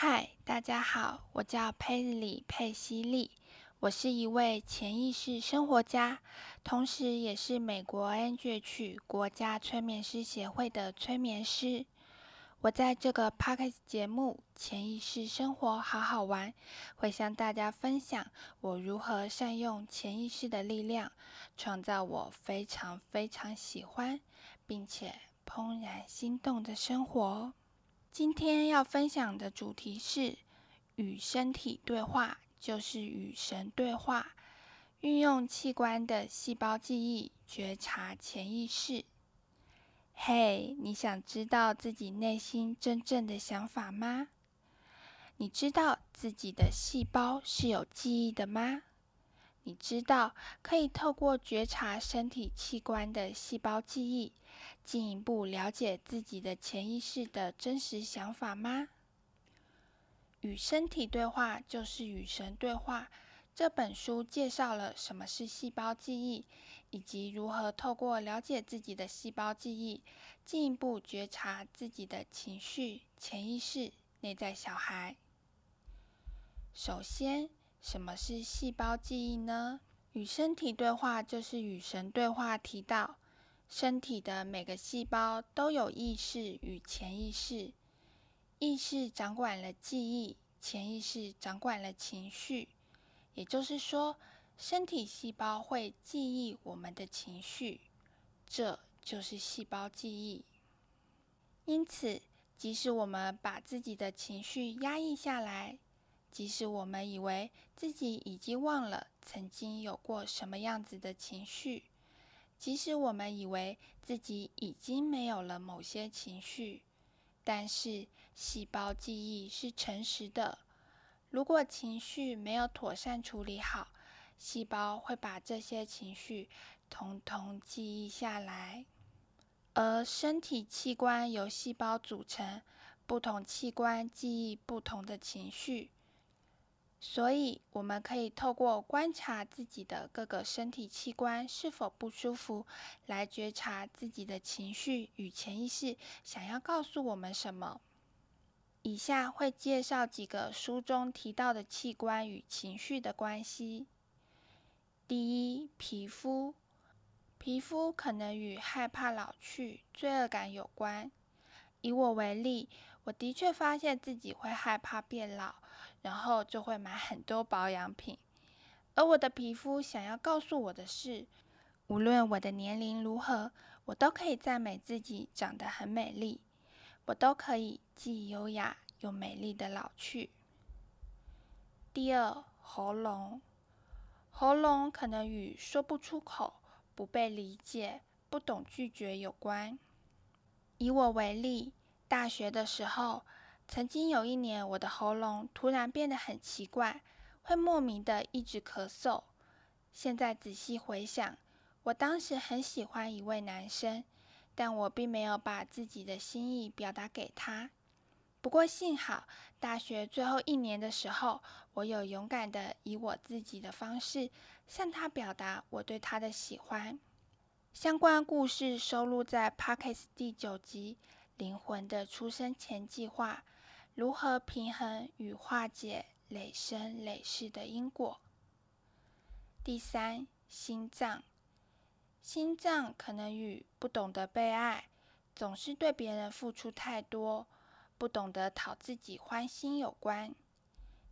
嗨，大家好，我叫佩里佩西利，我是一位潜意识生活家，同时也是美国 Angel 国家催眠师协会的催眠师。我在这个 podcast 节目《潜意识生活好好玩》，会向大家分享我如何善用潜意识的力量，创造我非常非常喜欢并且怦然心动的生活。今天要分享的主题是与身体对话，就是与神对话。运用器官的细胞记忆觉察潜意识。嘿，你想知道自己内心真正的想法吗？你知道自己的细胞是有记忆的吗？你知道可以透过觉察身体器官的细胞记忆，进一步了解自己的潜意识的真实想法吗？与身体对话就是与神对话。这本书介绍了什么是细胞记忆，以及如何透过了解自己的细胞记忆，进一步觉察自己的情绪、潜意识、内在小孩。首先。什么是细胞记忆呢？与身体对话就是与神对话。提到身体的每个细胞都有意识与潜意识，意识掌管了记忆，潜意识掌管了情绪。也就是说，身体细胞会记忆我们的情绪，这就是细胞记忆。因此，即使我们把自己的情绪压抑下来，即使我们以为自己已经忘了曾经有过什么样子的情绪，即使我们以为自己已经没有了某些情绪，但是细胞记忆是诚实的。如果情绪没有妥善处理好，细胞会把这些情绪统统记忆下来。而身体器官由细胞组成，不同器官记忆不同的情绪。所以，我们可以透过观察自己的各个身体器官是否不舒服，来觉察自己的情绪与潜意识想要告诉我们什么。以下会介绍几个书中提到的器官与情绪的关系。第一，皮肤，皮肤可能与害怕老去、罪恶感有关。以我为例，我的确发现自己会害怕变老，然后就会买很多保养品。而我的皮肤想要告诉我的是，无论我的年龄如何，我都可以赞美自己长得很美丽，我都可以既优雅又美丽的老去。第二，喉咙，喉咙可能与说不出口、不被理解、不懂拒绝有关。以我为例，大学的时候，曾经有一年，我的喉咙突然变得很奇怪，会莫名的一直咳嗽。现在仔细回想，我当时很喜欢一位男生，但我并没有把自己的心意表达给他。不过幸好，大学最后一年的时候，我有勇敢的以我自己的方式向他表达我对他的喜欢。相关故事收录在《Pockets》第九集《灵魂的出生前计划》，如何平衡与化解累生累世的因果。第三，心脏，心脏可能与不懂得被爱，总是对别人付出太多，不懂得讨自己欢心有关。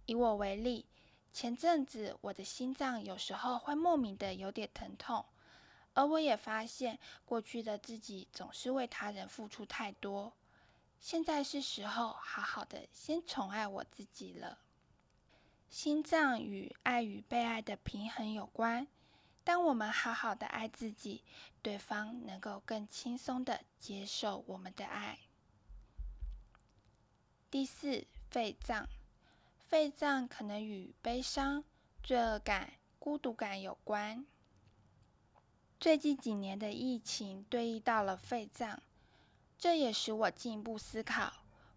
以我为例，前阵子我的心脏有时候会莫名的有点疼痛。而我也发现，过去的自己总是为他人付出太多，现在是时候好好的先宠爱我自己了。心脏与爱与被爱的平衡有关。当我们好好的爱自己，对方能够更轻松的接受我们的爱。第四，肺脏，肺脏可能与悲伤、罪恶感、孤独感有关。最近几年的疫情对应到了肺脏，这也使我进一步思考：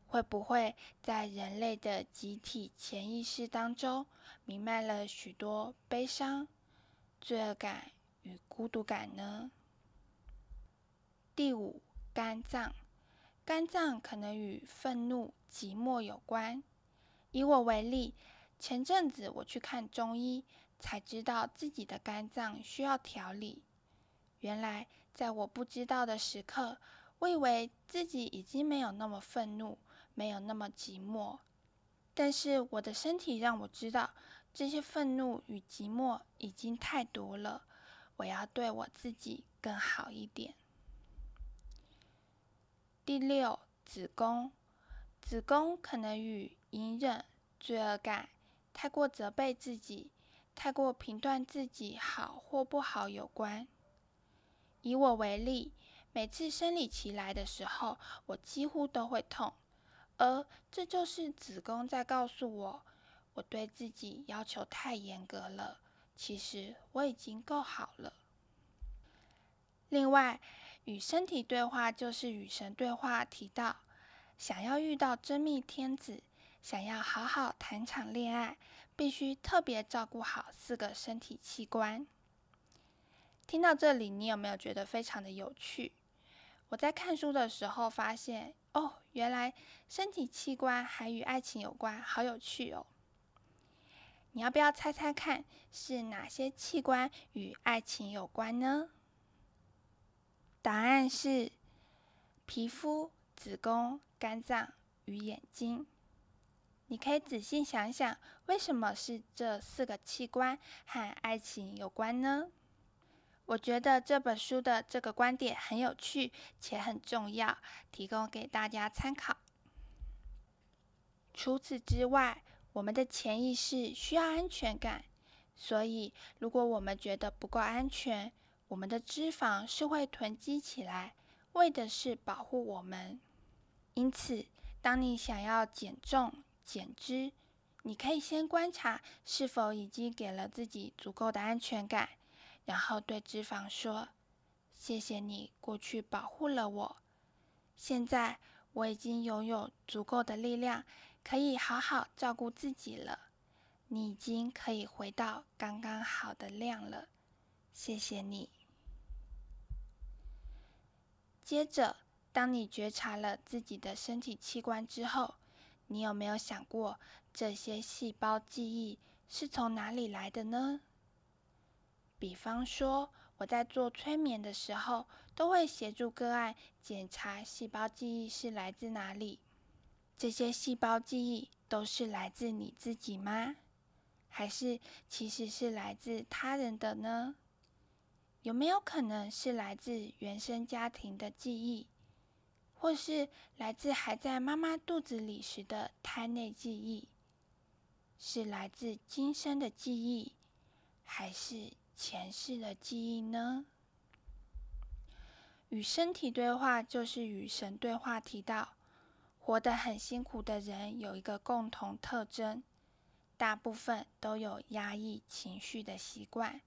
会不会在人类的集体潜意识当中弥漫了许多悲伤、罪恶感与孤独感呢？第五，肝脏，肝脏可能与愤怒、寂寞有关。以我为例，前阵子我去看中医，才知道自己的肝脏需要调理。原来，在我不知道的时刻，我以为自己已经没有那么愤怒，没有那么寂寞。但是我的身体让我知道，这些愤怒与寂寞已经太多了。我要对我自己更好一点。第六，子宫，子宫可能与隐忍、罪恶感、太过责备自己、太过评断自己好或不好有关。以我为例，每次生理期来的时候，我几乎都会痛。而这就是子宫在告诉我，我对自己要求太严格了。其实我已经够好了。另外，与身体对话就是与神对话。提到想要遇到真命天子，想要好好谈场恋爱，必须特别照顾好四个身体器官。听到这里，你有没有觉得非常的有趣？我在看书的时候发现，哦，原来身体器官还与爱情有关，好有趣哦！你要不要猜猜看，是哪些器官与爱情有关呢？答案是皮肤、子宫、肝脏与眼睛。你可以仔细想想，为什么是这四个器官和爱情有关呢？我觉得这本书的这个观点很有趣且很重要，提供给大家参考。除此之外，我们的潜意识需要安全感，所以如果我们觉得不够安全，我们的脂肪是会囤积起来，为的是保护我们。因此，当你想要减重、减脂，你可以先观察是否已经给了自己足够的安全感。然后对脂肪说：“谢谢你过去保护了我，现在我已经拥有足够的力量，可以好好照顾自己了。你已经可以回到刚刚好的量了，谢谢你。”接着，当你觉察了自己的身体器官之后，你有没有想过这些细胞记忆是从哪里来的呢？比方说，我在做催眠的时候，都会协助个案检查细胞记忆是来自哪里。这些细胞记忆都是来自你自己吗？还是其实是来自他人的呢？有没有可能是来自原生家庭的记忆，或是来自还在妈妈肚子里时的胎内记忆？是来自今生的记忆，还是？前世的记忆呢？与身体对话就是与神对话。提到活得很辛苦的人有一个共同特征，大部分都有压抑情绪的习惯，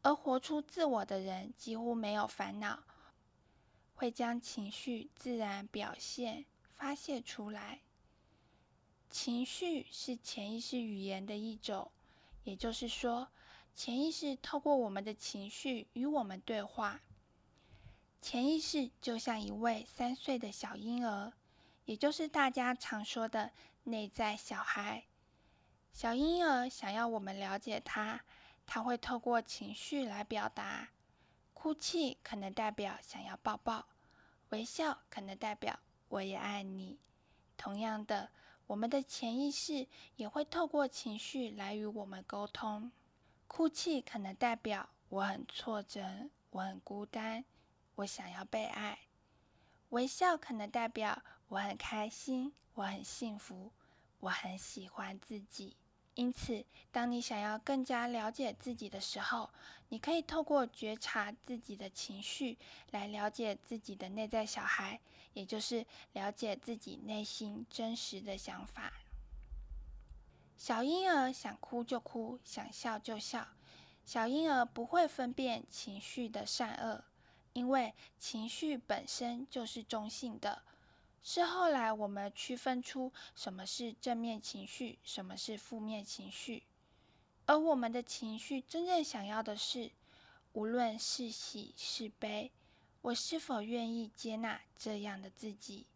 而活出自我的人几乎没有烦恼，会将情绪自然表现发泄出来。情绪是潜意识语言的一种，也就是说。潜意识透过我们的情绪与我们对话。潜意识就像一位三岁的小婴儿，也就是大家常说的内在小孩。小婴儿想要我们了解他，他会透过情绪来表达。哭泣可能代表想要抱抱，微笑可能代表我也爱你。同样的，我们的潜意识也会透过情绪来与我们沟通。哭泣可能代表我很挫折，我很孤单，我想要被爱；微笑可能代表我很开心，我很幸福，我很喜欢自己。因此，当你想要更加了解自己的时候，你可以透过觉察自己的情绪，来了解自己的内在小孩，也就是了解自己内心真实的想法。小婴儿想哭就哭，想笑就笑。小婴儿不会分辨情绪的善恶，因为情绪本身就是中性的。是后来我们区分出什么是正面情绪，什么是负面情绪。而我们的情绪真正想要的是，无论是喜是悲，我是否愿意接纳这样的自己？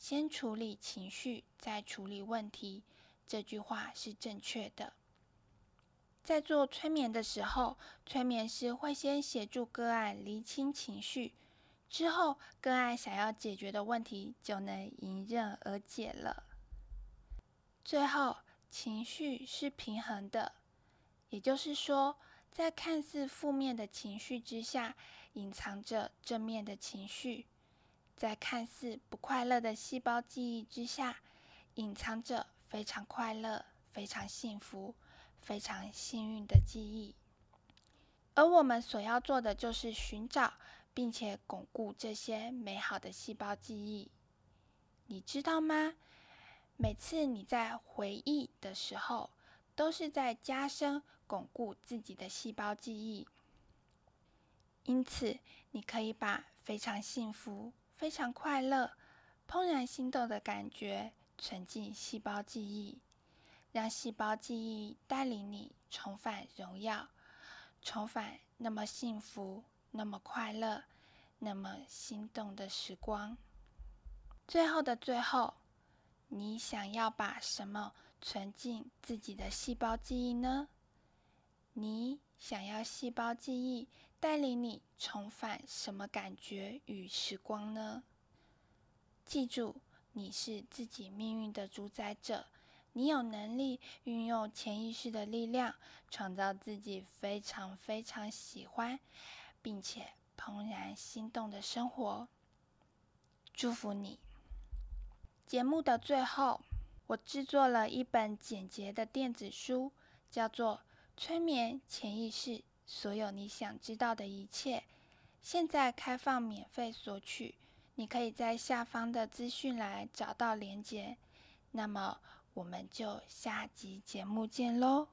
先处理情绪，再处理问题。这句话是正确的。在做催眠的时候，催眠师会先协助个案厘清情绪，之后个案想要解决的问题就能迎刃而解了。最后，情绪是平衡的，也就是说，在看似负面的情绪之下，隐藏着正面的情绪；在看似不快乐的细胞记忆之下，隐藏着非常快乐、非常幸福。非常幸运的记忆，而我们所要做的就是寻找并且巩固这些美好的细胞记忆。你知道吗？每次你在回忆的时候，都是在加深巩固自己的细胞记忆。因此，你可以把非常幸福、非常快乐、怦然心动的感觉存进细胞记忆。让细胞记忆带领你重返荣耀，重返那么幸福、那么快乐、那么心动的时光。最后的最后，你想要把什么存进自己的细胞记忆呢？你想要细胞记忆带领你重返什么感觉与时光呢？记住，你是自己命运的主宰者。你有能力运用潜意识的力量，创造自己非常非常喜欢，并且怦然心动的生活。祝福你！节目的最后，我制作了一本简洁的电子书，叫做《催眠潜意识：所有你想知道的一切》，现在开放免费索取。你可以在下方的资讯栏找到链接。那么。我们就下集节目见喽。